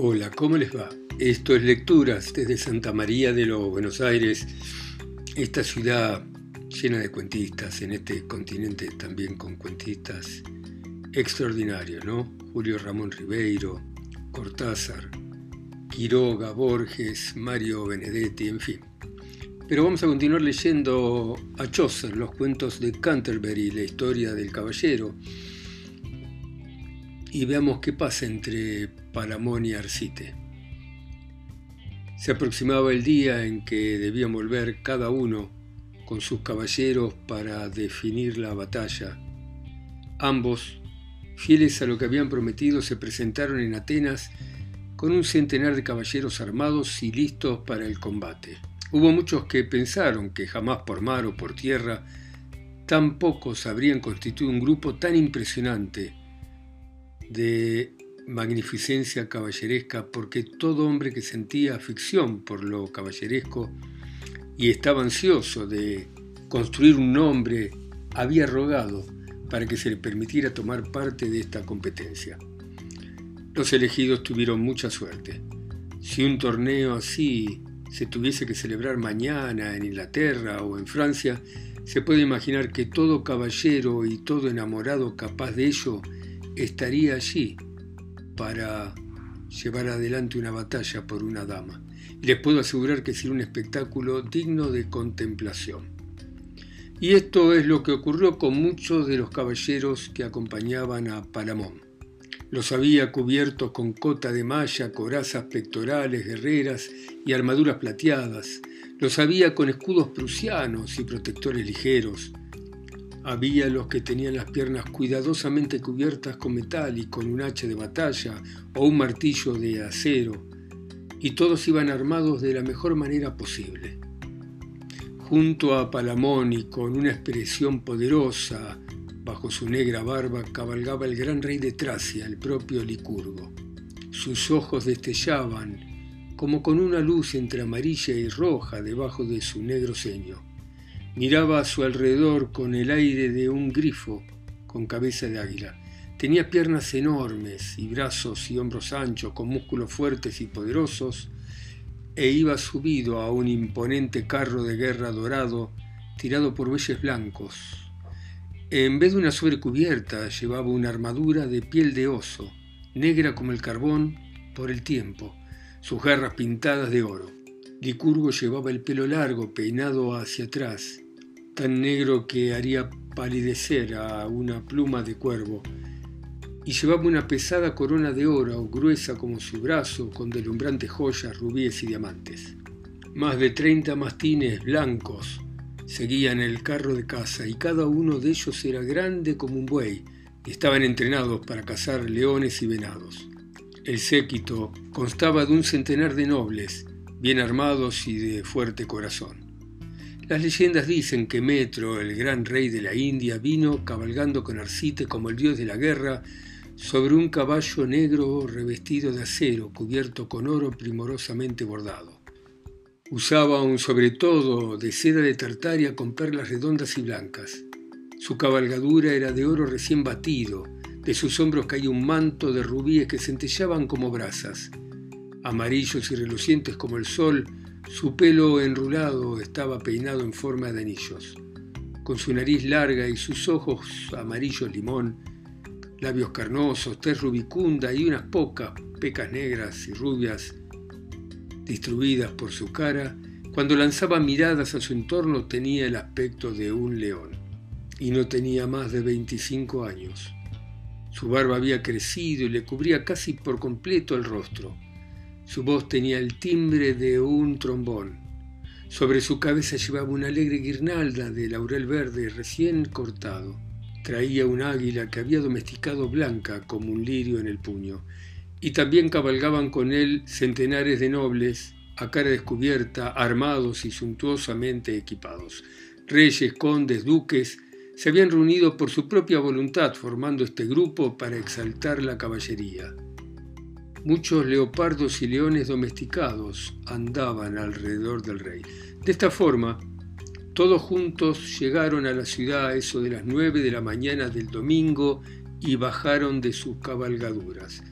Hola, ¿cómo les va? Esto es Lecturas desde Santa María de los Buenos Aires, esta ciudad llena de cuentistas, en este continente también con cuentistas extraordinarios, ¿no? Julio Ramón Ribeiro, Cortázar, Quiroga, Borges, Mario Benedetti, en fin. Pero vamos a continuar leyendo a Chaucer, los cuentos de Canterbury, la historia del caballero, y veamos qué pasa entre Palamón y Arcite. Se aproximaba el día en que debían volver cada uno con sus caballeros para definir la batalla. Ambos, fieles a lo que habían prometido, se presentaron en Atenas con un centenar de caballeros armados y listos para el combate. Hubo muchos que pensaron que jamás por mar o por tierra tan pocos habrían constituido un grupo tan impresionante de magnificencia caballeresca porque todo hombre que sentía afición por lo caballeresco y estaba ansioso de construir un nombre había rogado para que se le permitiera tomar parte de esta competencia. Los elegidos tuvieron mucha suerte. Si un torneo así se tuviese que celebrar mañana en Inglaterra o en Francia, se puede imaginar que todo caballero y todo enamorado capaz de ello estaría allí para llevar adelante una batalla por una dama. Y les puedo asegurar que sería un espectáculo digno de contemplación. Y esto es lo que ocurrió con muchos de los caballeros que acompañaban a Palamón. Los había cubiertos con cota de malla, corazas pectorales, guerreras y armaduras plateadas. Los había con escudos prusianos y protectores ligeros. Había los que tenían las piernas cuidadosamente cubiertas con metal y con un hacha de batalla o un martillo de acero, y todos iban armados de la mejor manera posible. Junto a Palamón y con una expresión poderosa, Bajo su negra barba cabalgaba el gran rey de Tracia, el propio Licurgo. Sus ojos destellaban como con una luz entre amarilla y roja debajo de su negro ceño. Miraba a su alrededor con el aire de un grifo con cabeza de águila. Tenía piernas enormes y brazos y hombros anchos, con músculos fuertes y poderosos, e iba subido a un imponente carro de guerra dorado tirado por bueyes blancos, en vez de una sobrecubierta llevaba una armadura de piel de oso, negra como el carbón por el tiempo, sus garras pintadas de oro. Licurgo llevaba el pelo largo, peinado hacia atrás, tan negro que haría palidecer a una pluma de cuervo, y llevaba una pesada corona de oro, gruesa como su brazo, con deslumbrantes joyas, rubíes y diamantes. Más de treinta mastines blancos seguían el carro de caza y cada uno de ellos era grande como un buey y estaban entrenados para cazar leones y venados. El séquito constaba de un centenar de nobles, bien armados y de fuerte corazón. Las leyendas dicen que Metro, el gran rey de la India, vino cabalgando con Arcite como el dios de la guerra sobre un caballo negro revestido de acero cubierto con oro primorosamente bordado. Usaba un sobretodo de seda de tartaria con perlas redondas y blancas. Su cabalgadura era de oro recién batido, de sus hombros caía un manto de rubíes que centellaban como brasas. Amarillos y relucientes como el sol, su pelo enrulado estaba peinado en forma de anillos. Con su nariz larga y sus ojos amarillos limón, labios carnosos, tez rubicunda y unas pocas pecas negras y rubias distribuidas por su cara, cuando lanzaba miradas a su entorno tenía el aspecto de un león, y no tenía más de 25 años. Su barba había crecido y le cubría casi por completo el rostro. Su voz tenía el timbre de un trombón. Sobre su cabeza llevaba una alegre guirnalda de laurel verde recién cortado. Traía un águila que había domesticado blanca como un lirio en el puño y también cabalgaban con él centenares de nobles a cara descubierta, armados y suntuosamente equipados. Reyes, condes, duques, se habían reunido por su propia voluntad formando este grupo para exaltar la caballería. Muchos leopardos y leones domesticados andaban alrededor del rey. De esta forma, todos juntos llegaron a la ciudad a eso de las nueve de la mañana del domingo y bajaron de sus cabalgaduras.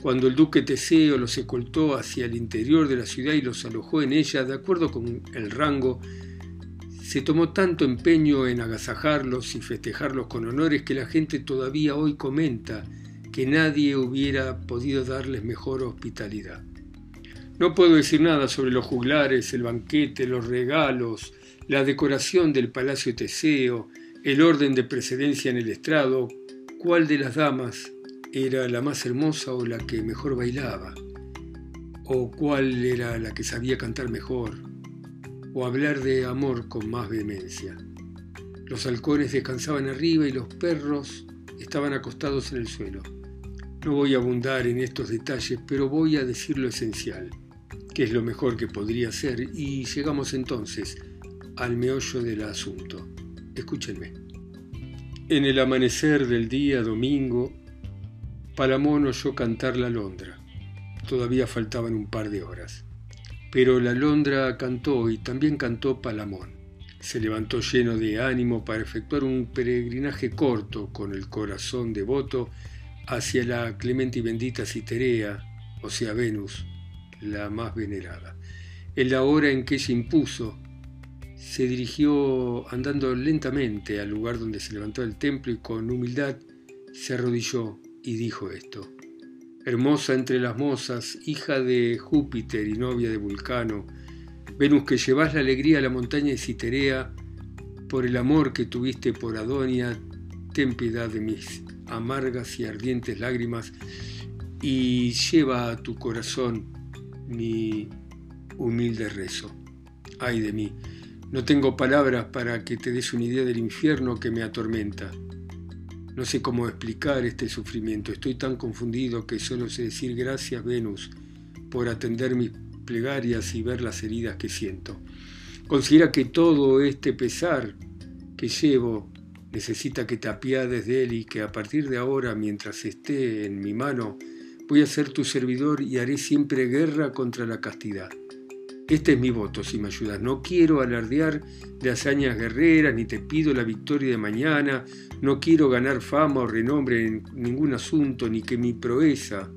Cuando el duque Teseo los escoltó hacia el interior de la ciudad y los alojó en ella, de acuerdo con el rango, se tomó tanto empeño en agasajarlos y festejarlos con honores que la gente todavía hoy comenta que nadie hubiera podido darles mejor hospitalidad. No puedo decir nada sobre los juglares, el banquete, los regalos, la decoración del palacio Teseo, el orden de precedencia en el estrado, cuál de las damas era la más hermosa o la que mejor bailaba, o cuál era la que sabía cantar mejor, o hablar de amor con más vehemencia. Los halcones descansaban arriba y los perros estaban acostados en el suelo. No voy a abundar en estos detalles, pero voy a decir lo esencial, que es lo mejor que podría ser, y llegamos entonces al meollo del asunto. Escúchenme. En el amanecer del día domingo, Palamón oyó cantar la Londra. Todavía faltaban un par de horas. Pero la Londra cantó y también cantó Palamón. Se levantó lleno de ánimo para efectuar un peregrinaje corto con el corazón devoto hacia la clemente y bendita Citerea, o sea Venus, la más venerada. En la hora en que se impuso, se dirigió andando lentamente al lugar donde se levantó el templo y con humildad se arrodilló y dijo esto. Hermosa entre las mozas, hija de Júpiter y novia de Vulcano, Venus que llevas la alegría a la montaña de Citerea, por el amor que tuviste por Adonia, ten piedad de mis amargas y ardientes lágrimas y lleva a tu corazón mi humilde rezo. Ay de mí, no tengo palabras para que te des una idea del infierno que me atormenta. No sé cómo explicar este sufrimiento. Estoy tan confundido que solo sé decir gracias, Venus, por atender mis plegarias y ver las heridas que siento. Considera que todo este pesar que llevo necesita que te apiades de él y que a partir de ahora, mientras esté en mi mano, voy a ser tu servidor y haré siempre guerra contra la castidad. Este es mi voto, si me ayudas. No quiero alardear de hazañas guerreras, ni te pido la victoria de mañana, no quiero ganar fama o renombre en ningún asunto, ni que mi proeza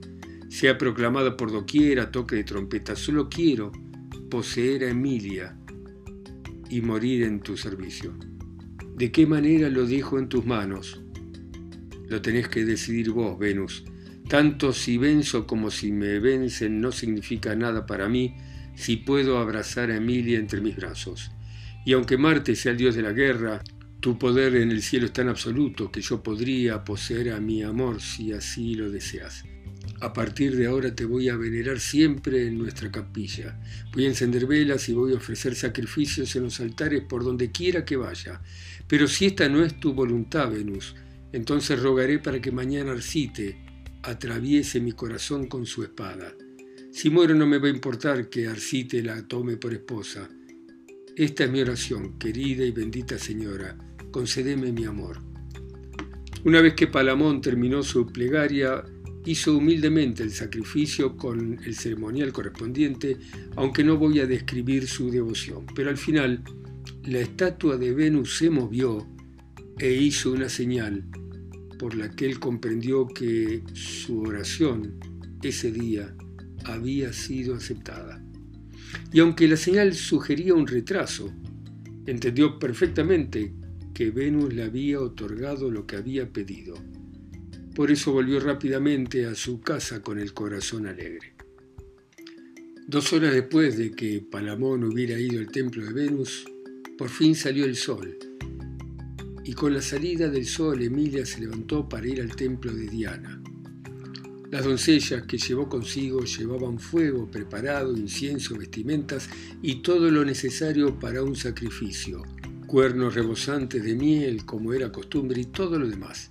sea proclamada por doquiera, toque de trompeta. Solo quiero poseer a Emilia y morir en tu servicio. ¿De qué manera lo dejo en tus manos? Lo tenés que decidir vos, Venus. Tanto si venzo como si me vencen no significa nada para mí, si puedo abrazar a Emilia entre mis brazos. Y aunque Marte sea el dios de la guerra, tu poder en el cielo es tan absoluto que yo podría poseer a mi amor si así lo deseas. A partir de ahora te voy a venerar siempre en nuestra capilla. Voy a encender velas y voy a ofrecer sacrificios en los altares por donde quiera que vaya. Pero si esta no es tu voluntad, Venus, entonces rogaré para que mañana Arcite atraviese mi corazón con su espada. Si muero no me va a importar que Arcite la tome por esposa. Esta es mi oración, querida y bendita señora, concedeme mi amor. Una vez que Palamón terminó su plegaria, hizo humildemente el sacrificio con el ceremonial correspondiente, aunque no voy a describir su devoción. Pero al final, la estatua de Venus se movió e hizo una señal por la que él comprendió que su oración ese día había sido aceptada. Y aunque la señal sugería un retraso, entendió perfectamente que Venus le había otorgado lo que había pedido. Por eso volvió rápidamente a su casa con el corazón alegre. Dos horas después de que Palamón hubiera ido al templo de Venus, por fin salió el sol. Y con la salida del sol Emilia se levantó para ir al templo de Diana. Las doncellas que llevó consigo llevaban fuego preparado, incienso, vestimentas y todo lo necesario para un sacrificio, cuernos rebosantes de miel como era costumbre y todo lo demás.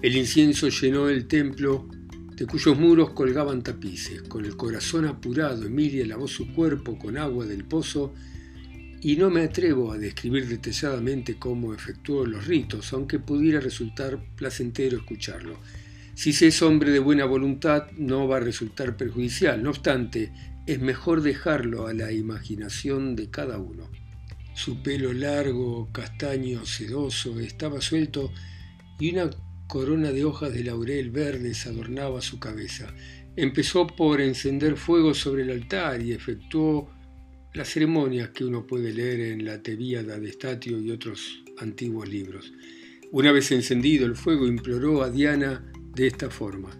El incienso llenó el templo de cuyos muros colgaban tapices. Con el corazón apurado, Emilia lavó su cuerpo con agua del pozo y no me atrevo a describir detalladamente cómo efectuó los ritos, aunque pudiera resultar placentero escucharlo. Si se es hombre de buena voluntad, no va a resultar perjudicial. No obstante, es mejor dejarlo a la imaginación de cada uno. Su pelo largo, castaño, sedoso, estaba suelto y una corona de hojas de laurel verdes adornaba su cabeza. empezó por encender fuego sobre el altar y efectuó las ceremonias que uno puede leer en la Tevíada de Estatio y otros antiguos libros. Una vez encendido el fuego, imploró a Diana de esta forma: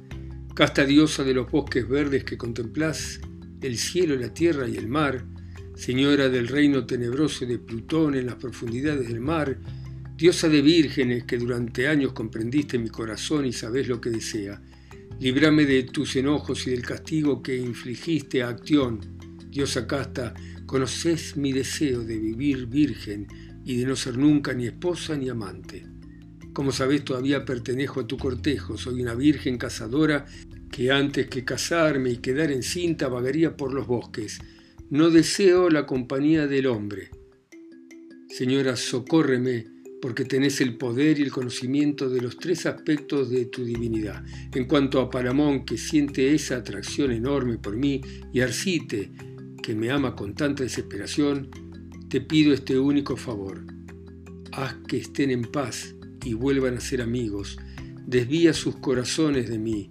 Casta diosa de los bosques verdes que contemplás, el cielo, la tierra y el mar, señora del reino tenebroso de Plutón en las profundidades del mar, diosa de vírgenes que durante años comprendiste mi corazón y sabés lo que desea, líbrame de tus enojos y del castigo que infligiste a Actión, diosa casta, conoces mi deseo de vivir virgen y de no ser nunca ni esposa ni amante. Como sabes, todavía pertenezco a tu cortejo, soy una virgen cazadora que antes que casarme y quedar encinta vagaría por los bosques. No deseo la compañía del hombre. Señora, socórreme, porque tenés el poder y el conocimiento de los tres aspectos de tu divinidad. En cuanto a Paramón, que siente esa atracción enorme por mí, y Arcite, que me ama con tanta desesperación, te pido este único favor. Haz que estén en paz y vuelvan a ser amigos, desvía sus corazones de mí,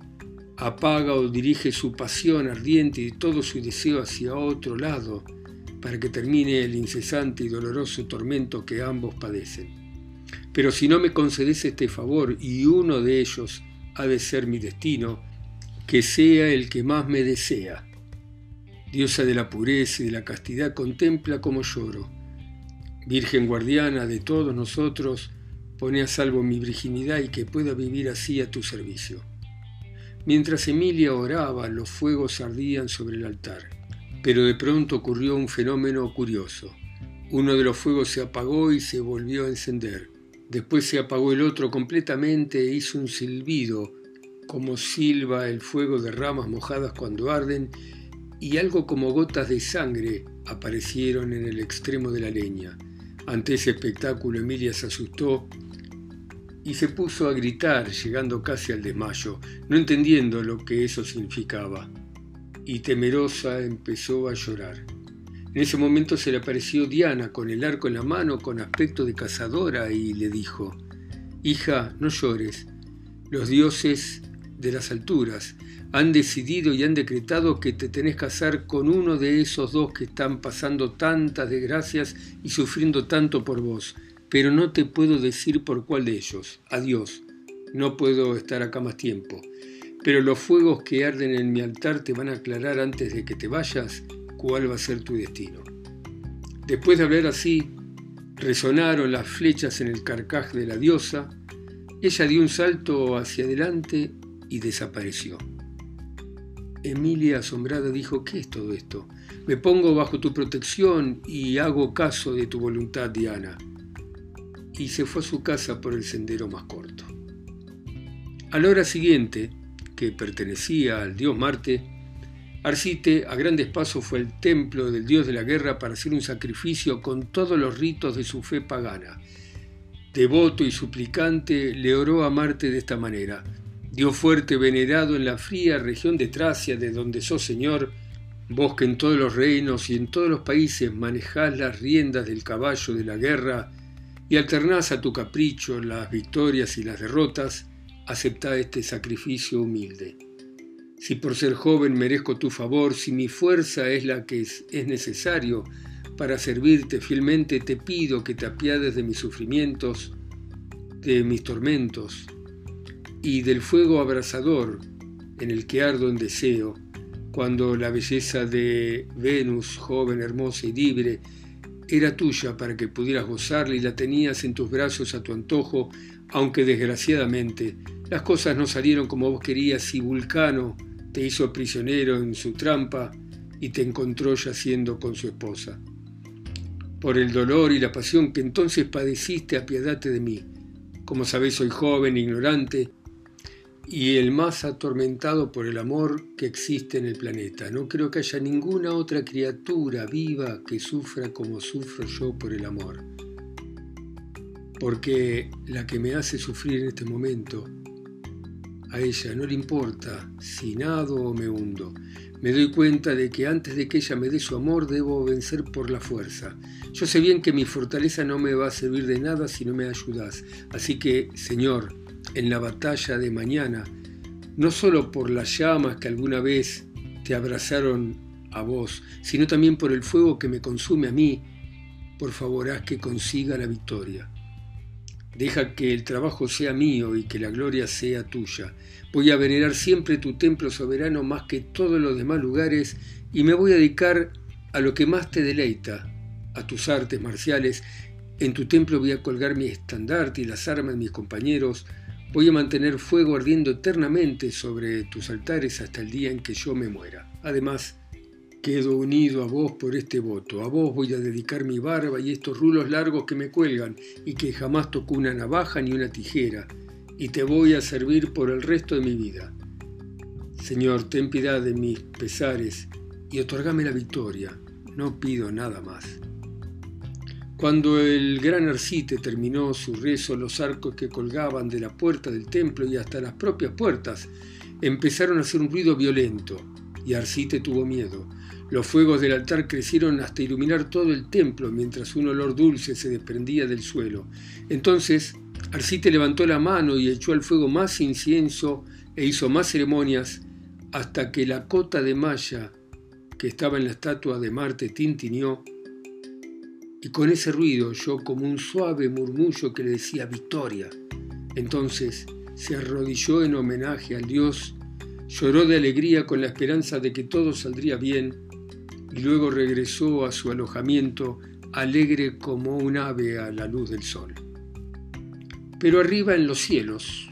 apaga o dirige su pasión ardiente y todo su deseo hacia otro lado, para que termine el incesante y doloroso tormento que ambos padecen. Pero si no me concedes este favor y uno de ellos ha de ser mi destino, que sea el que más me desea. Diosa de la pureza y de la castidad, contempla como lloro. Virgen guardiana de todos nosotros, Pone a salvo mi virginidad y que pueda vivir así a tu servicio. Mientras Emilia oraba, los fuegos ardían sobre el altar. Pero de pronto ocurrió un fenómeno curioso. Uno de los fuegos se apagó y se volvió a encender. Después se apagó el otro completamente e hizo un silbido, como silba el fuego de ramas mojadas cuando arden, y algo como gotas de sangre aparecieron en el extremo de la leña. Ante ese espectáculo Emilia se asustó y se puso a gritar, llegando casi al desmayo, no entendiendo lo que eso significaba, y temerosa empezó a llorar. En ese momento se le apareció Diana con el arco en la mano, con aspecto de cazadora, y le dijo, Hija, no llores, los dioses de las alturas han decidido y han decretado que te tenés que casar con uno de esos dos que están pasando tantas desgracias y sufriendo tanto por vos pero no te puedo decir por cuál de ellos. Adiós, no puedo estar acá más tiempo. Pero los fuegos que arden en mi altar te van a aclarar antes de que te vayas cuál va a ser tu destino. Después de hablar así, resonaron las flechas en el carcaj de la diosa, ella dio un salto hacia adelante y desapareció. Emilia, asombrada, dijo, ¿qué es todo esto? Me pongo bajo tu protección y hago caso de tu voluntad, Diana y se fue a su casa por el sendero más corto. A la hora siguiente, que pertenecía al dios Marte, Arcite a grandes pasos fue al templo del dios de la guerra para hacer un sacrificio con todos los ritos de su fe pagana. Devoto y suplicante, le oró a Marte de esta manera. Dios fuerte venerado en la fría región de Tracia, de donde sos señor, vos que en todos los reinos y en todos los países manejás las riendas del caballo de la guerra, y alternás a tu capricho las victorias y las derrotas, acepta este sacrificio humilde. Si por ser joven merezco tu favor, si mi fuerza es la que es, necesario para servirte fielmente, te pido que te apiades de mis sufrimientos, de mis tormentos y del fuego abrasador en el que ardo en deseo, cuando la belleza de Venus, joven, hermosa y libre, era tuya para que pudieras gozarla y la tenías en tus brazos a tu antojo, aunque desgraciadamente las cosas no salieron como vos querías y Vulcano te hizo prisionero en su trampa y te encontró yaciendo con su esposa. Por el dolor y la pasión que entonces padeciste, apiadate de mí. Como sabéis, soy joven, ignorante, y el más atormentado por el amor que existe en el planeta. No creo que haya ninguna otra criatura viva que sufra como sufro yo por el amor. Porque la que me hace sufrir en este momento, a ella no le importa si nado o me hundo. Me doy cuenta de que antes de que ella me dé su amor debo vencer por la fuerza. Yo sé bien que mi fortaleza no me va a servir de nada si no me ayudas. Así que, Señor, en la batalla de mañana, no solo por las llamas que alguna vez te abrazaron a vos, sino también por el fuego que me consume a mí, por favor haz que consiga la victoria. Deja que el trabajo sea mío y que la gloria sea tuya. Voy a venerar siempre tu templo soberano más que todos los demás lugares y me voy a dedicar a lo que más te deleita, a tus artes marciales. En tu templo voy a colgar mi estandarte y las armas de mis compañeros. Voy a mantener fuego ardiendo eternamente sobre tus altares hasta el día en que yo me muera. Además, Quedo unido a vos por este voto. A vos voy a dedicar mi barba y estos rulos largos que me cuelgan y que jamás tocó una navaja ni una tijera. Y te voy a servir por el resto de mi vida. Señor, ten piedad de mis pesares y otorgame la victoria. No pido nada más. Cuando el gran Arcite terminó su rezo, los arcos que colgaban de la puerta del templo y hasta las propias puertas empezaron a hacer un ruido violento, y Arcite tuvo miedo. Los fuegos del altar crecieron hasta iluminar todo el templo mientras un olor dulce se desprendía del suelo. Entonces Arcite levantó la mano y echó al fuego más incienso e hizo más ceremonias hasta que la cota de malla que estaba en la estatua de Marte tintineó y con ese ruido oyó como un suave murmullo que le decía victoria. Entonces se arrodilló en homenaje al dios, lloró de alegría con la esperanza de que todo saldría bien y luego regresó a su alojamiento alegre como un ave a la luz del sol. Pero arriba en los cielos,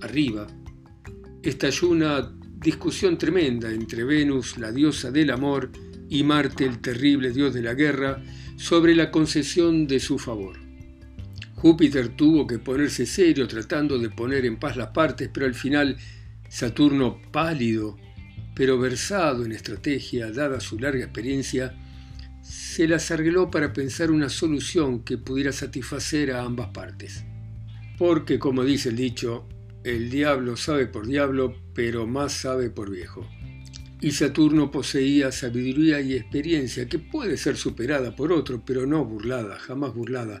arriba, estalló una discusión tremenda entre Venus, la diosa del amor, y Marte, el terrible dios de la guerra, sobre la concesión de su favor. Júpiter tuvo que ponerse serio tratando de poner en paz las partes, pero al final Saturno, pálido, pero versado en estrategia, dada su larga experiencia, se las arregló para pensar una solución que pudiera satisfacer a ambas partes. Porque, como dice el dicho, el diablo sabe por diablo, pero más sabe por viejo. Y Saturno poseía sabiduría y experiencia que puede ser superada por otro, pero no burlada, jamás burlada,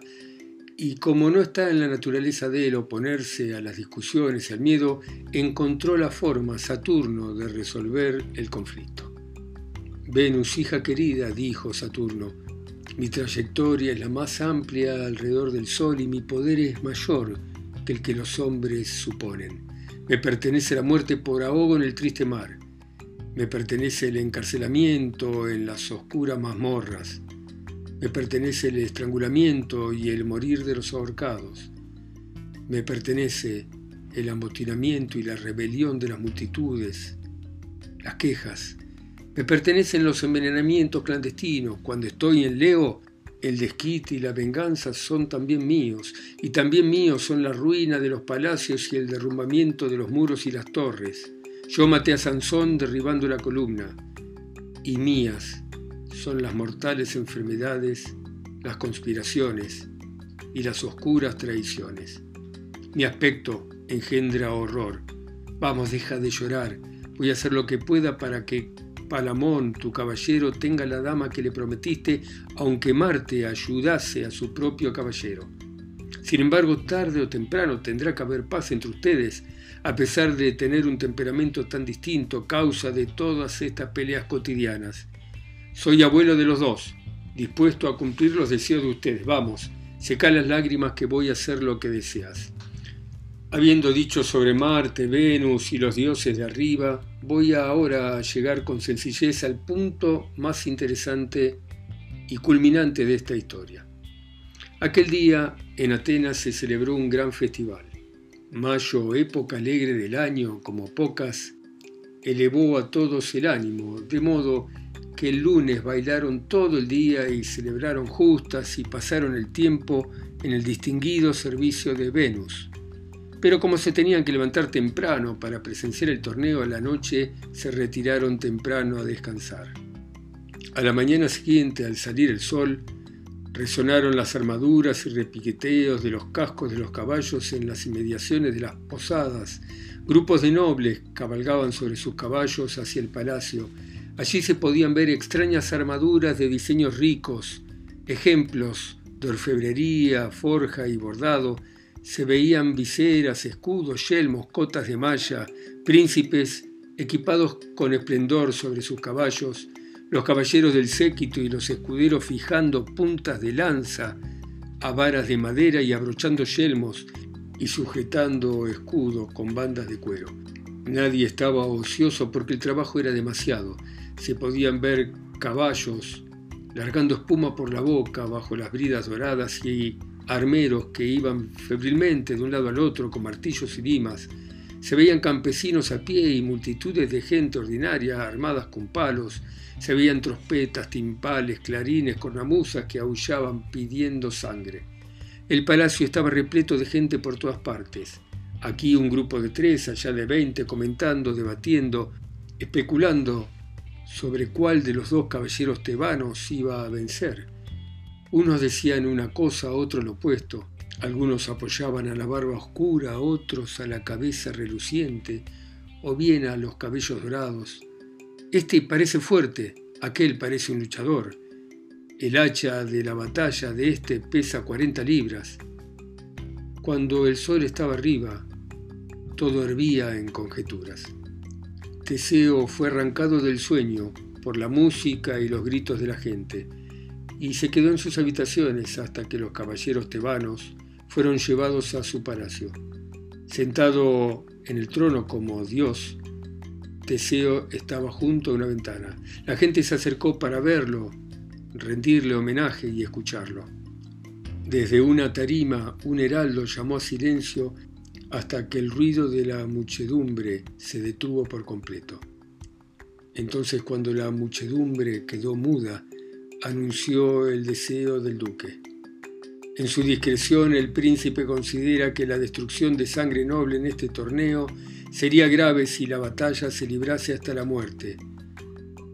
y como no está en la naturaleza de él oponerse a las discusiones y al miedo, encontró la forma, Saturno, de resolver el conflicto. Venus, hija querida, dijo Saturno, mi trayectoria es la más amplia alrededor del Sol y mi poder es mayor que el que los hombres suponen. Me pertenece la muerte por ahogo en el triste mar. Me pertenece el encarcelamiento en las oscuras mazmorras. Me pertenece el estrangulamiento y el morir de los ahorcados. Me pertenece el amotinamiento y la rebelión de las multitudes, las quejas. Me pertenecen los envenenamientos clandestinos. Cuando estoy en Leo, el desquite y la venganza son también míos, y también míos son la ruina de los palacios y el derrumbamiento de los muros y las torres. Yo maté a Sansón derribando la columna, y mías son las mortales enfermedades, las conspiraciones y las oscuras traiciones. Mi aspecto engendra horror. Vamos, deja de llorar. Voy a hacer lo que pueda para que Palamón, tu caballero, tenga la dama que le prometiste, aunque Marte ayudase a su propio caballero. Sin embargo, tarde o temprano tendrá que haber paz entre ustedes, a pesar de tener un temperamento tan distinto, causa de todas estas peleas cotidianas. Soy abuelo de los dos, dispuesto a cumplir los deseos de ustedes. Vamos, seca las lágrimas que voy a hacer lo que deseas. Habiendo dicho sobre Marte, Venus y los dioses de arriba, voy ahora a llegar con sencillez al punto más interesante y culminante de esta historia. Aquel día en Atenas se celebró un gran festival. Mayo, época alegre del año, como pocas, elevó a todos el ánimo, de modo que el lunes bailaron todo el día y celebraron justas y pasaron el tiempo en el distinguido servicio de Venus. Pero como se tenían que levantar temprano para presenciar el torneo a la noche, se retiraron temprano a descansar. A la mañana siguiente, al salir el sol, resonaron las armaduras y repiqueteos de los cascos de los caballos en las inmediaciones de las posadas. Grupos de nobles cabalgaban sobre sus caballos hacia el palacio Allí se podían ver extrañas armaduras de diseños ricos, ejemplos de orfebrería, forja y bordado, se veían viseras, escudos, yelmos, cotas de malla, príncipes equipados con esplendor sobre sus caballos, los caballeros del séquito y los escuderos fijando puntas de lanza a varas de madera y abrochando yelmos y sujetando escudos con bandas de cuero. Nadie estaba ocioso porque el trabajo era demasiado. Se podían ver caballos largando espuma por la boca bajo las bridas doradas y armeros que iban febrilmente de un lado al otro con martillos y limas. Se veían campesinos a pie y multitudes de gente ordinaria armadas con palos. Se veían trompetas, timpales, clarines, cornamusas que aullaban pidiendo sangre. El palacio estaba repleto de gente por todas partes. Aquí un grupo de tres, allá de veinte, comentando, debatiendo, especulando sobre cuál de los dos caballeros tebanos iba a vencer. Unos decían una cosa, otros lo opuesto. Algunos apoyaban a la barba oscura, otros a la cabeza reluciente, o bien a los cabellos dorados. Este parece fuerte, aquel parece un luchador. El hacha de la batalla de este pesa 40 libras. Cuando el sol estaba arriba, todo hervía en conjeturas. Teseo fue arrancado del sueño por la música y los gritos de la gente, y se quedó en sus habitaciones hasta que los caballeros tebanos fueron llevados a su palacio. Sentado en el trono como Dios, Teseo estaba junto a una ventana. La gente se acercó para verlo rendirle homenaje y escucharlo. Desde una tarima, un heraldo llamó a silencio hasta que el ruido de la muchedumbre se detuvo por completo. Entonces cuando la muchedumbre quedó muda, anunció el deseo del duque. En su discreción el príncipe considera que la destrucción de sangre noble en este torneo sería grave si la batalla se librase hasta la muerte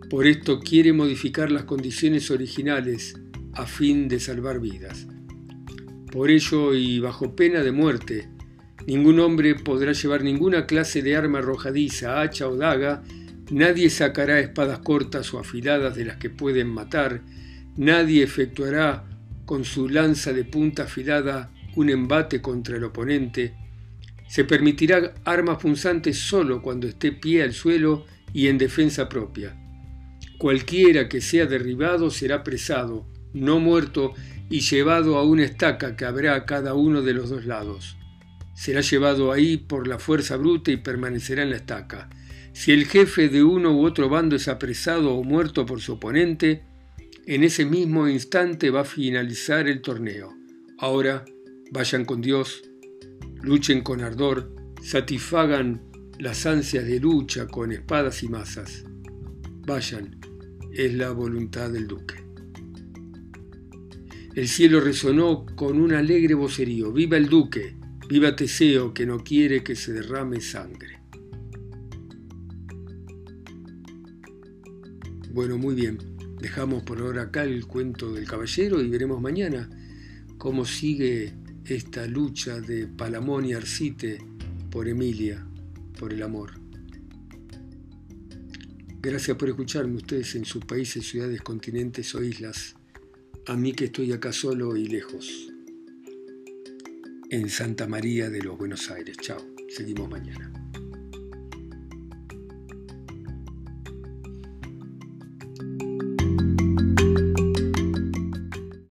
por esto quiere modificar las condiciones originales a fin de salvar vidas. Por ello y bajo pena de muerte, ningún hombre podrá llevar ninguna clase de arma arrojadiza, hacha o daga, nadie sacará espadas cortas o afiladas de las que pueden matar, nadie efectuará con su lanza de punta afilada un embate contra el oponente, se permitirá armas punzantes solo cuando esté pie al suelo y en defensa propia. Cualquiera que sea derribado será presado, no muerto, y llevado a una estaca que habrá a cada uno de los dos lados. Será llevado ahí por la fuerza bruta y permanecerá en la estaca. Si el jefe de uno u otro bando es apresado o muerto por su oponente, en ese mismo instante va a finalizar el torneo. Ahora vayan con Dios, luchen con ardor, satisfagan las ansias de lucha con espadas y masas. Vayan, es la voluntad del duque. El cielo resonó con un alegre vocerío. ¡Viva el duque! ¡Viva Teseo que no quiere que se derrame sangre! Bueno, muy bien. Dejamos por ahora acá el cuento del caballero y veremos mañana cómo sigue esta lucha de Palamón y Arcite por Emilia, por el amor. Gracias por escucharme ustedes en sus países, ciudades, continentes o islas. A mí que estoy acá solo y lejos. En Santa María de los Buenos Aires. Chao. Seguimos mañana.